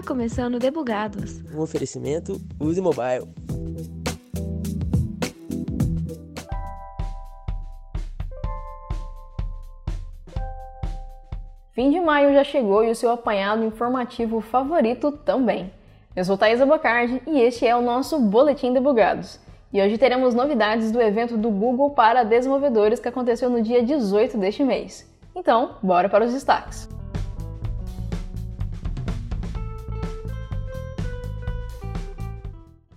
Está começando Debugados. Um oferecimento Use Mobile. Fim de maio já chegou e o seu apanhado informativo favorito também. Eu sou Thaisa Bocardi e este é o nosso Boletim Debugados. E hoje teremos novidades do evento do Google para desenvolvedores que aconteceu no dia 18 deste mês. Então, bora para os destaques.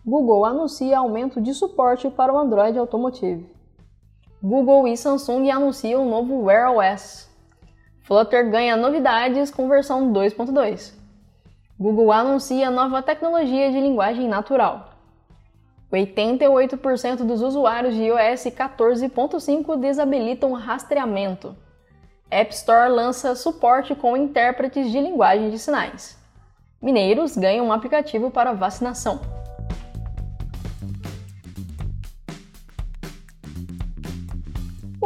Google anuncia aumento de suporte para o Android Automotive. Google e Samsung anunciam um novo Wear OS. Flutter ganha novidades com versão 2.2. Google anuncia nova tecnologia de linguagem natural. 88% dos usuários de iOS 14.5 desabilitam rastreamento. App Store lança suporte com intérpretes de linguagem de sinais. Mineiros ganham um aplicativo para vacinação.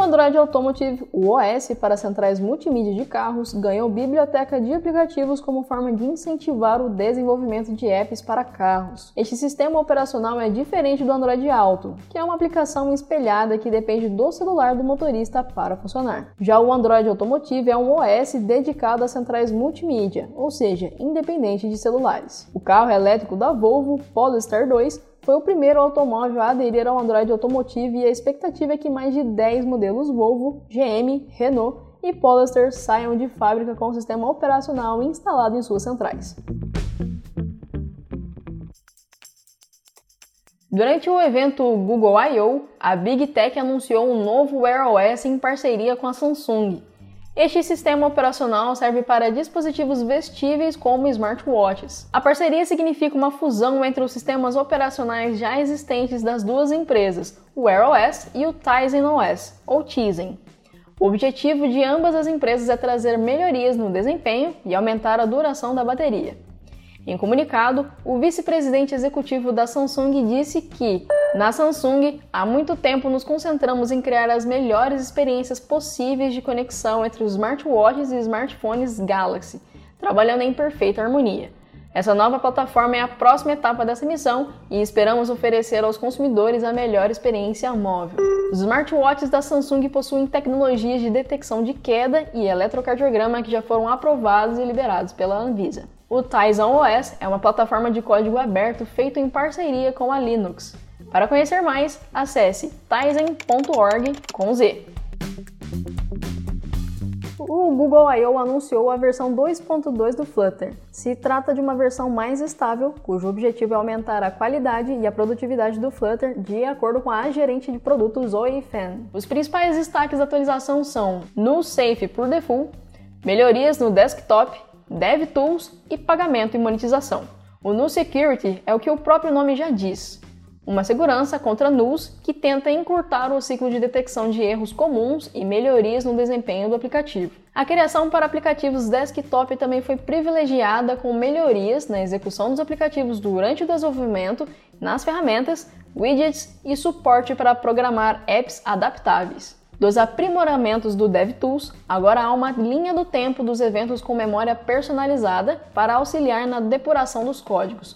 Android Automotive, o OS para centrais multimídia de carros, ganhou biblioteca de aplicativos como forma de incentivar o desenvolvimento de apps para carros. Este sistema operacional é diferente do Android Auto, que é uma aplicação espelhada que depende do celular do motorista para funcionar. Já o Android Automotive é um OS dedicado a centrais multimídia, ou seja, independente de celulares. O carro elétrico da Volvo, Polestar 2, foi o primeiro automóvel a aderir ao Android Automotive e a expectativa é que mais de 10 modelos Volvo, GM, Renault e Polestar saiam de fábrica com o sistema operacional instalado em suas centrais. Durante o evento Google I.O., a Big Tech anunciou um novo Wear OS em parceria com a Samsung. Este sistema operacional serve para dispositivos vestíveis como smartwatches. A parceria significa uma fusão entre os sistemas operacionais já existentes das duas empresas, o Wear OS e o Tizen OS, ou Tizen. O objetivo de ambas as empresas é trazer melhorias no desempenho e aumentar a duração da bateria. Em comunicado, o vice-presidente executivo da Samsung disse que, na Samsung, há muito tempo nos concentramos em criar as melhores experiências possíveis de conexão entre os smartwatches e smartphones Galaxy, trabalhando em perfeita harmonia. Essa nova plataforma é a próxima etapa dessa missão e esperamos oferecer aos consumidores a melhor experiência móvel. Os smartwatches da Samsung possuem tecnologias de detecção de queda e eletrocardiograma que já foram aprovados e liberados pela Anvisa. O Tizen OS é uma plataforma de código aberto feito em parceria com a Linux. Para conhecer mais, acesse tizen.org com Z. O Google I.O. anunciou a versão 2.2 do Flutter. Se trata de uma versão mais estável, cujo objetivo é aumentar a qualidade e a produtividade do Flutter, de acordo com a gerente de produtos Zoe Fan. Os principais destaques da atualização são no Safe por default, melhorias no desktop, DevTools e pagamento e monetização. O Null Security é o que o próprio nome já diz, uma segurança contra nulls que tenta encurtar o ciclo de detecção de erros comuns e melhorias no desempenho do aplicativo. A criação para aplicativos desktop também foi privilegiada com melhorias na execução dos aplicativos durante o desenvolvimento, nas ferramentas, widgets e suporte para programar apps adaptáveis. Dos aprimoramentos do DevTools, agora há uma linha do tempo dos eventos com memória personalizada para auxiliar na depuração dos códigos.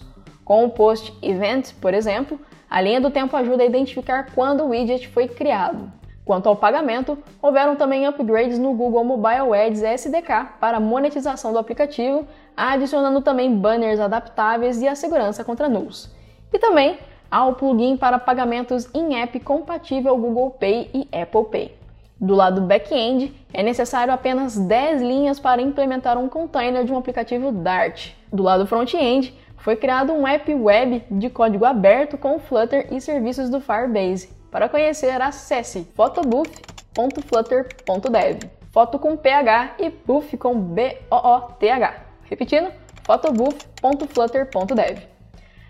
Com o post event, por exemplo, a linha do tempo ajuda a identificar quando o widget foi criado. Quanto ao pagamento, houveram também upgrades no Google Mobile Ads SDK para monetização do aplicativo, adicionando também banners adaptáveis e a segurança contra nulls. E também há o plugin para pagamentos in-app compatível Google Pay e Apple Pay. Do lado back-end, é necessário apenas 10 linhas para implementar um container de um aplicativo Dart. Do lado front-end, foi criado um app web de código aberto com Flutter e serviços do Firebase. Para conhecer, acesse photobooth.flutter.dev. Foto com PH e buff com B-O-O-T-H. Repetindo, photobooth.flutter.dev.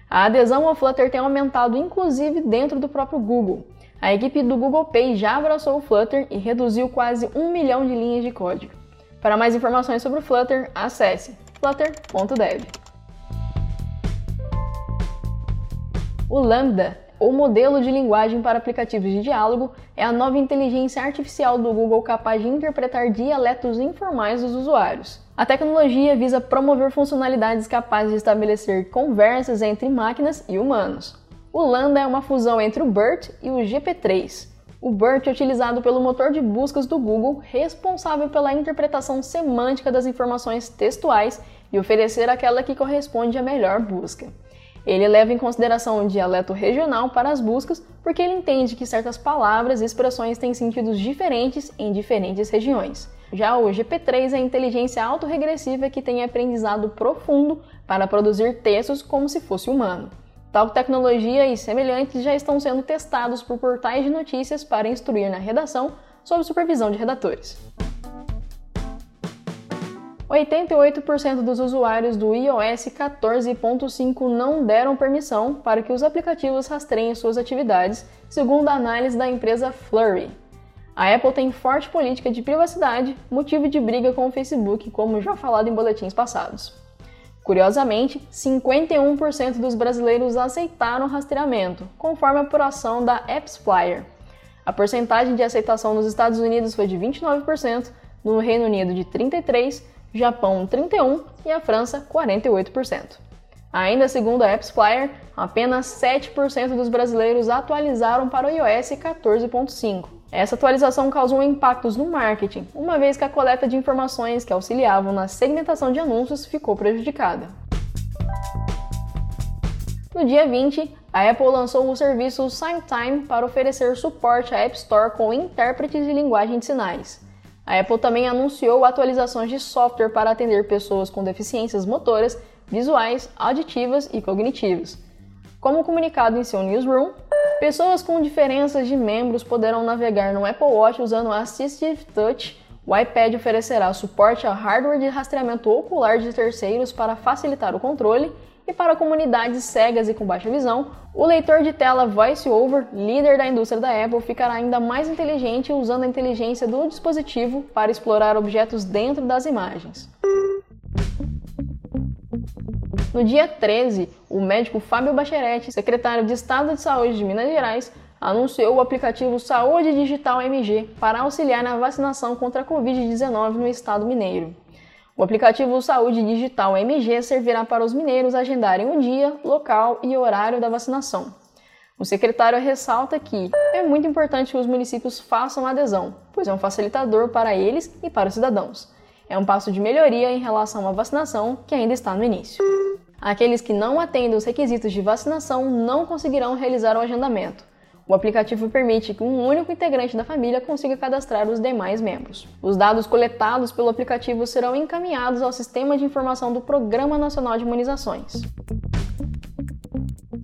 A adesão ao Flutter tem aumentado inclusive dentro do próprio Google. A equipe do Google Pay já abraçou o Flutter e reduziu quase um milhão de linhas de código. Para mais informações sobre o Flutter, acesse flutter.dev. O Lambda, ou modelo de linguagem para aplicativos de diálogo, é a nova inteligência artificial do Google capaz de interpretar dialetos informais dos usuários. A tecnologia visa promover funcionalidades capazes de estabelecer conversas entre máquinas e humanos. O Lambda é uma fusão entre o BERT e o GP3. O BERT é utilizado pelo motor de buscas do Google, responsável pela interpretação semântica das informações textuais e oferecer aquela que corresponde à melhor busca. Ele leva em consideração o dialeto regional para as buscas, porque ele entende que certas palavras e expressões têm sentidos diferentes em diferentes regiões. Já o GP3 é a inteligência autorregressiva que tem aprendizado profundo para produzir textos como se fosse humano. Tal tecnologia e semelhantes já estão sendo testados por portais de notícias para instruir na redação sob supervisão de redatores. 88% dos usuários do iOS 14.5 não deram permissão para que os aplicativos rastreiem suas atividades, segundo a análise da empresa Flurry. A Apple tem forte política de privacidade, motivo de briga com o Facebook, como já falado em boletins passados. Curiosamente, 51% dos brasileiros aceitaram o rastreamento, conforme a apuração da AppsFlyer. A porcentagem de aceitação nos Estados Unidos foi de 29%, no Reino Unido de 33%, Japão 31% e a França 48%. Ainda segundo a AppsFlyer, apenas 7% dos brasileiros atualizaram para o iOS 14.5. Essa atualização causou impactos no marketing, uma vez que a coleta de informações que auxiliavam na segmentação de anúncios ficou prejudicada. No dia 20, a Apple lançou o serviço SignTime para oferecer suporte à App Store com intérpretes de linguagem de sinais. A Apple também anunciou atualizações de software para atender pessoas com deficiências motoras, visuais, auditivas e cognitivas. Como comunicado em seu newsroom, pessoas com diferenças de membros poderão navegar no Apple Watch usando o Assistive Touch. O iPad oferecerá suporte a hardware de rastreamento ocular de terceiros para facilitar o controle e para comunidades cegas e com baixa visão, o leitor de tela VoiceOver, líder da indústria da Apple, ficará ainda mais inteligente usando a inteligência do dispositivo para explorar objetos dentro das imagens. No dia 13, o médico Fábio Bacheretti, secretário de Estado de Saúde de Minas Gerais, anunciou o aplicativo Saúde Digital MG para auxiliar na vacinação contra a Covid-19 no estado mineiro. O aplicativo Saúde Digital MG servirá para os mineiros agendarem o dia, local e horário da vacinação. O secretário ressalta que é muito importante que os municípios façam adesão, pois é um facilitador para eles e para os cidadãos. É um passo de melhoria em relação à vacinação que ainda está no início. Aqueles que não atendem os requisitos de vacinação não conseguirão realizar o agendamento. O aplicativo permite que um único integrante da família consiga cadastrar os demais membros. Os dados coletados pelo aplicativo serão encaminhados ao Sistema de Informação do Programa Nacional de Imunizações.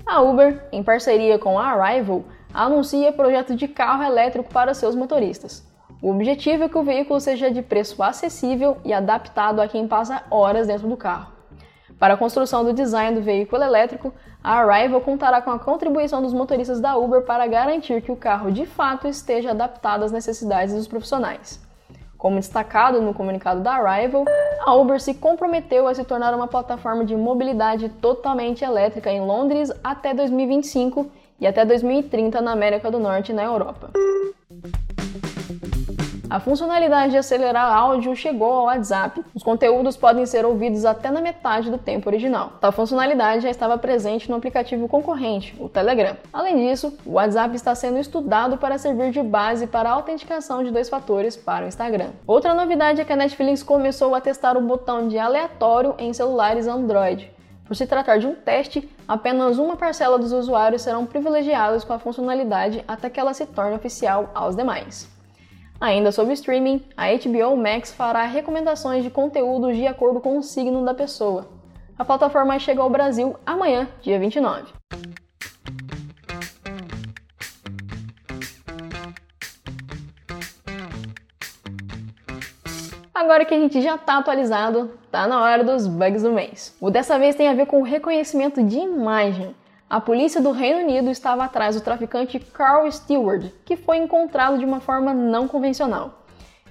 A Uber, em parceria com a Arrival, anuncia projeto de carro elétrico para seus motoristas. O objetivo é que o veículo seja de preço acessível e adaptado a quem passa horas dentro do carro. Para a construção do design do veículo elétrico, a Arrival contará com a contribuição dos motoristas da Uber para garantir que o carro de fato esteja adaptado às necessidades dos profissionais. Como destacado no comunicado da Arrival, a Uber se comprometeu a se tornar uma plataforma de mobilidade totalmente elétrica em Londres até 2025 e até 2030 na América do Norte e na Europa. A funcionalidade de acelerar áudio chegou ao WhatsApp. Os conteúdos podem ser ouvidos até na metade do tempo original. Tal funcionalidade já estava presente no aplicativo concorrente, o Telegram. Além disso, o WhatsApp está sendo estudado para servir de base para a autenticação de dois fatores para o Instagram. Outra novidade é que a Netflix começou a testar o botão de aleatório em celulares Android. Por se tratar de um teste, apenas uma parcela dos usuários serão privilegiados com a funcionalidade até que ela se torne oficial aos demais. Ainda sobre streaming, a HBO Max fará recomendações de conteúdos de acordo com o signo da pessoa. A plataforma chega ao Brasil amanhã, dia 29. Agora que a gente já está atualizado, tá na hora dos bugs do mês. O dessa vez tem a ver com o reconhecimento de imagem. A polícia do Reino Unido estava atrás do traficante Carl Stewart, que foi encontrado de uma forma não convencional.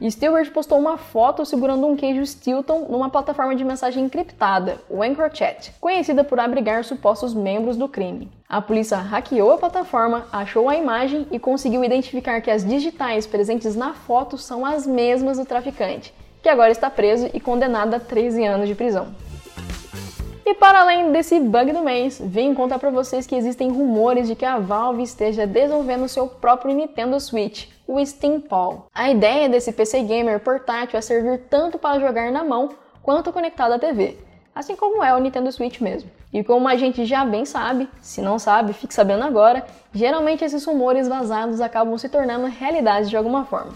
Stewart postou uma foto segurando um queijo Stilton numa plataforma de mensagem encriptada, o EncroChat, conhecida por abrigar supostos membros do crime. A polícia hackeou a plataforma, achou a imagem e conseguiu identificar que as digitais presentes na foto são as mesmas do traficante, que agora está preso e condenado a 13 anos de prisão. E para além desse bug do mês, vim contar para vocês que existem rumores de que a Valve esteja desenvolvendo seu próprio Nintendo Switch, o Steam Paw. A ideia desse PC gamer portátil é servir tanto para jogar na mão quanto conectado à TV, assim como é o Nintendo Switch mesmo. E como a gente já bem sabe, se não sabe, fique sabendo agora, geralmente esses rumores vazados acabam se tornando realidade de alguma forma.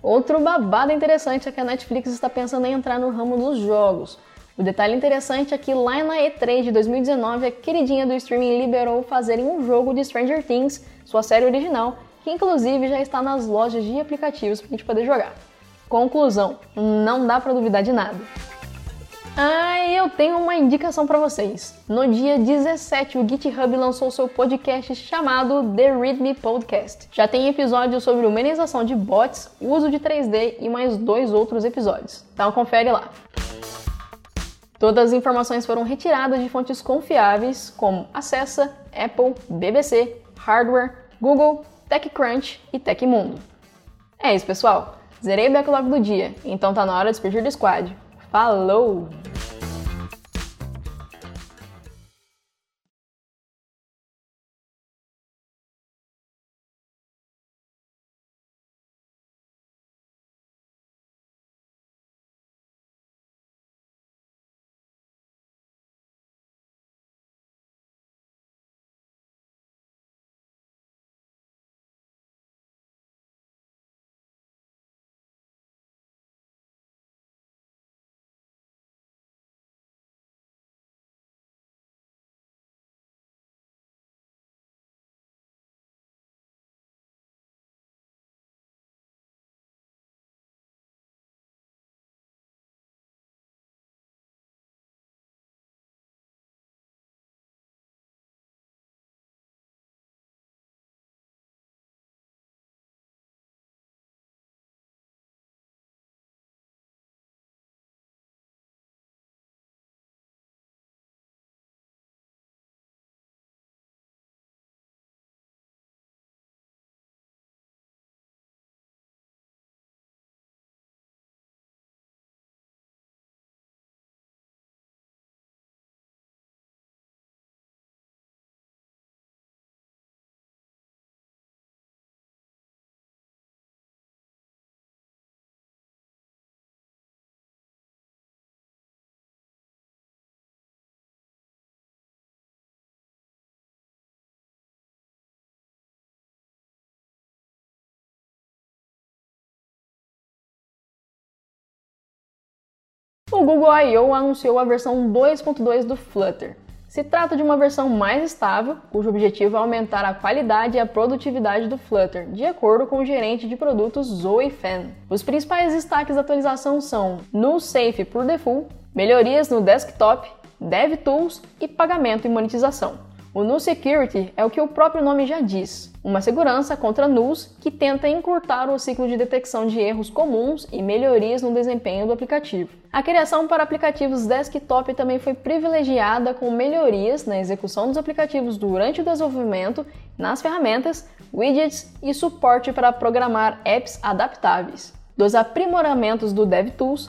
Outro babado interessante é que a Netflix está pensando em entrar no ramo dos jogos. O detalhe interessante é que lá na E3 de 2019, a queridinha do streaming liberou fazerem um jogo de Stranger Things, sua série original, que inclusive já está nas lojas de aplicativos para a gente poder jogar. Conclusão, não dá para duvidar de nada. Ah, eu tenho uma indicação para vocês. No dia 17, o GitHub lançou seu podcast chamado The Readme Podcast. Já tem episódios sobre humanização de bots, uso de 3D e mais dois outros episódios. Então confere lá. Todas as informações foram retiradas de fontes confiáveis como Acessa, Apple, BBC, Hardware, Google, TechCrunch e Tecmundo. É isso, pessoal. Zerei o backlog do dia, então tá na hora de despedir do squad. Falou! O Google I.O. anunciou a versão 2.2 do Flutter. Se trata de uma versão mais estável, cujo objetivo é aumentar a qualidade e a produtividade do Flutter, de acordo com o gerente de produtos Zoe Fan. Os principais destaques da atualização são Null Safe por default, melhorias no desktop, DevTools e pagamento e monetização. O Null Security é o que o próprio nome já diz, uma segurança contra nulls que tenta encurtar o ciclo de detecção de erros comuns e melhorias no desempenho do aplicativo. A criação para aplicativos desktop também foi privilegiada com melhorias na execução dos aplicativos durante o desenvolvimento, nas ferramentas, widgets e suporte para programar apps adaptáveis. Dos aprimoramentos do DevTools